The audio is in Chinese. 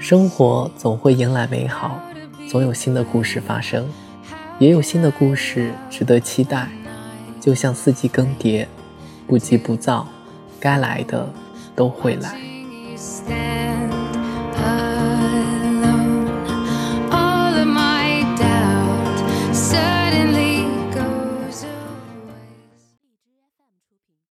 生活总会迎来美好总有新的故事发生。也有新的故事值得期待就像四季更迭不急不躁该来的都会来。